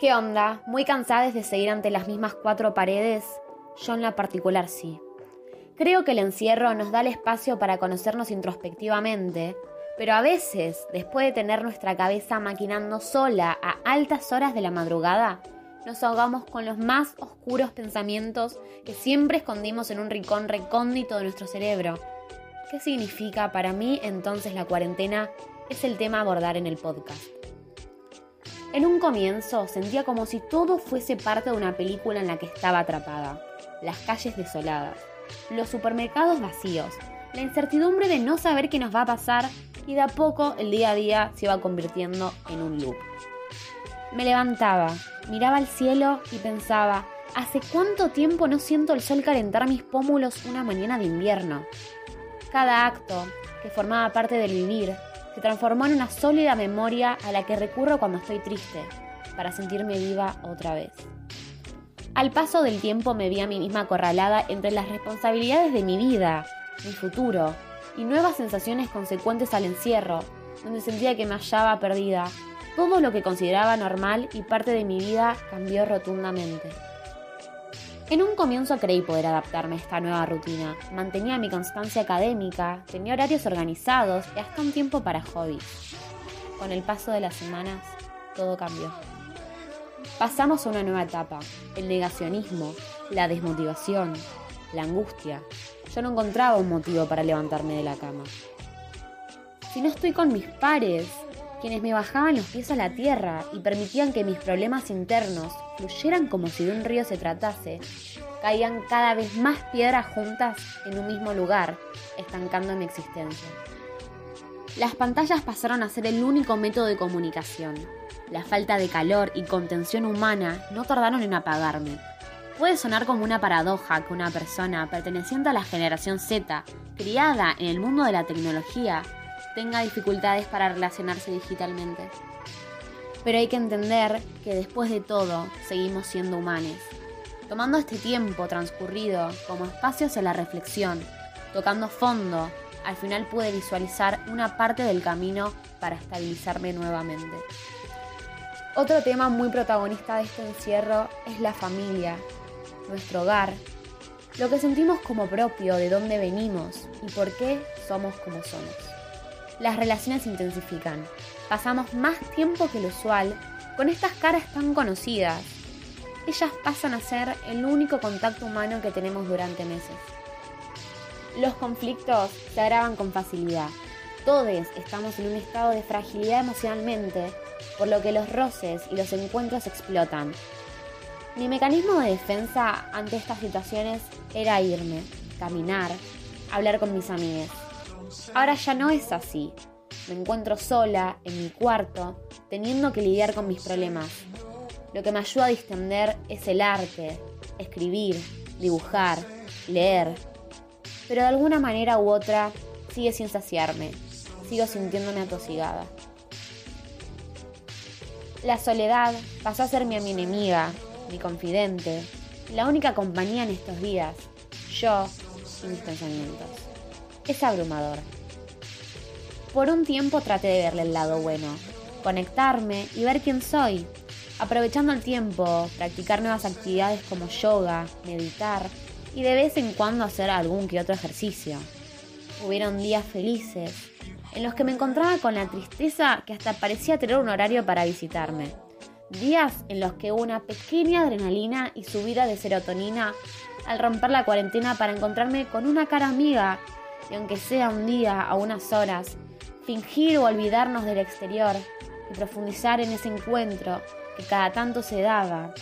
¿Qué onda? ¿Muy cansadas de seguir ante las mismas cuatro paredes? Yo en la particular sí. Creo que el encierro nos da el espacio para conocernos introspectivamente, pero a veces, después de tener nuestra cabeza maquinando sola a altas horas de la madrugada, nos ahogamos con los más oscuros pensamientos que siempre escondimos en un rincón recóndito de nuestro cerebro. ¿Qué significa para mí entonces la cuarentena? Es el tema a abordar en el podcast. En un comienzo sentía como si todo fuese parte de una película en la que estaba atrapada. Las calles desoladas, los supermercados vacíos, la incertidumbre de no saber qué nos va a pasar y de a poco el día a día se iba convirtiendo en un loop. Me levantaba, miraba al cielo y pensaba, ¿hace cuánto tiempo no siento el sol calentar mis pómulos una mañana de invierno? Cada acto, que formaba parte del vivir, se transformó en una sólida memoria a la que recurro cuando estoy triste, para sentirme viva otra vez. Al paso del tiempo me vi a mí misma acorralada entre las responsabilidades de mi vida, mi futuro y nuevas sensaciones consecuentes al encierro, donde sentía que me hallaba perdida. Todo lo que consideraba normal y parte de mi vida cambió rotundamente. En un comienzo creí poder adaptarme a esta nueva rutina. Mantenía mi constancia académica, tenía horarios organizados y hasta un tiempo para hobbies. Con el paso de las semanas, todo cambió. Pasamos a una nueva etapa, el negacionismo, la desmotivación, la angustia. Yo no encontraba un motivo para levantarme de la cama. Si no estoy con mis pares, quienes me bajaban los pies a la tierra y permitían que mis problemas internos fluyeran como si de un río se tratase, caían cada vez más piedras juntas en un mismo lugar, estancando mi existencia. Las pantallas pasaron a ser el único método de comunicación. La falta de calor y contención humana no tardaron en apagarme. Puede sonar como una paradoja que una persona perteneciente a la generación Z, criada en el mundo de la tecnología, tenga dificultades para relacionarse digitalmente. Pero hay que entender que después de todo seguimos siendo humanos. Tomando este tiempo transcurrido como espacio hacia la reflexión, tocando fondo, al final pude visualizar una parte del camino para estabilizarme nuevamente. Otro tema muy protagonista de este encierro es la familia, nuestro hogar, lo que sentimos como propio, de dónde venimos y por qué somos como somos. Las relaciones se intensifican, pasamos más tiempo que lo usual con estas caras tan conocidas. Ellas pasan a ser el único contacto humano que tenemos durante meses. Los conflictos se agravan con facilidad. Todos estamos en un estado de fragilidad emocionalmente por lo que los roces y los encuentros explotan. Mi mecanismo de defensa ante estas situaciones era irme, caminar, hablar con mis amigos. Ahora ya no es así. Me encuentro sola, en mi cuarto, teniendo que lidiar con mis problemas. Lo que me ayuda a distender es el arte, escribir, dibujar, leer. Pero de alguna manera u otra sigue sin saciarme. Sigo sintiéndome atosigada. La soledad pasó a ser mi enemiga, mi confidente, la única compañía en estos días, yo y mis pensamientos. Es abrumador. Por un tiempo traté de verle el lado bueno, conectarme y ver quién soy, aprovechando el tiempo, practicar nuevas actividades como yoga, meditar y de vez en cuando hacer algún que otro ejercicio. Hubieron días felices, en los que me encontraba con la tristeza que hasta parecía tener un horario para visitarme. Días en los que hubo una pequeña adrenalina y subida de serotonina al romper la cuarentena para encontrarme con una cara amiga y aunque sea un día o unas horas, fingir o olvidarnos del exterior y profundizar en ese encuentro que cada tanto se daba,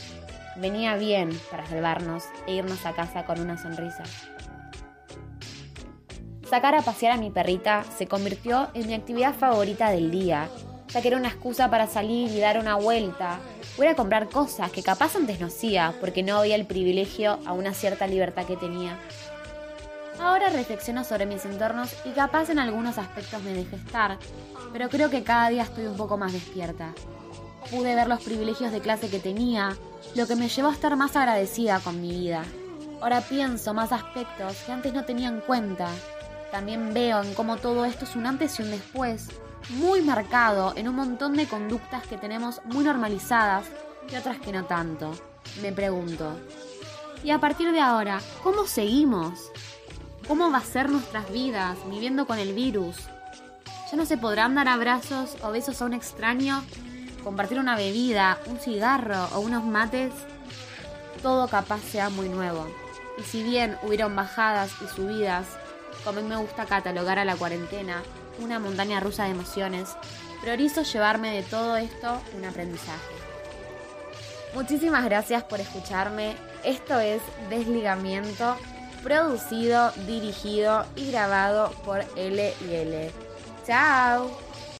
venía bien para salvarnos e irnos a casa con una sonrisa. Sacar a pasear a mi perrita se convirtió en mi actividad favorita del día, ya que era una excusa para salir y dar una vuelta, o ir a comprar cosas que capaz antes no hacía, porque no había el privilegio a una cierta libertad que tenía. Ahora reflexiono sobre mis entornos y capaz en algunos aspectos me dejé estar, pero creo que cada día estoy un poco más despierta. Pude ver los privilegios de clase que tenía, lo que me llevó a estar más agradecida con mi vida. Ahora pienso más aspectos que antes no tenía en cuenta también veo en cómo todo esto es un antes y un después, muy marcado en un montón de conductas que tenemos muy normalizadas y otras que no tanto. Me pregunto. Y a partir de ahora, ¿cómo seguimos? ¿Cómo va a ser nuestras vidas viviendo con el virus? Ya no se podrán dar abrazos o besos a un extraño, compartir una bebida, un cigarro o unos mates. Todo capaz sea muy nuevo. Y si bien hubieron bajadas y subidas, como a mí me gusta catalogar a la cuarentena, una montaña rusa de emociones, priorizo llevarme de todo esto un aprendizaje. Muchísimas gracias por escucharme. Esto es Desligamiento, producido, dirigido y grabado por L y L. ¡Chao!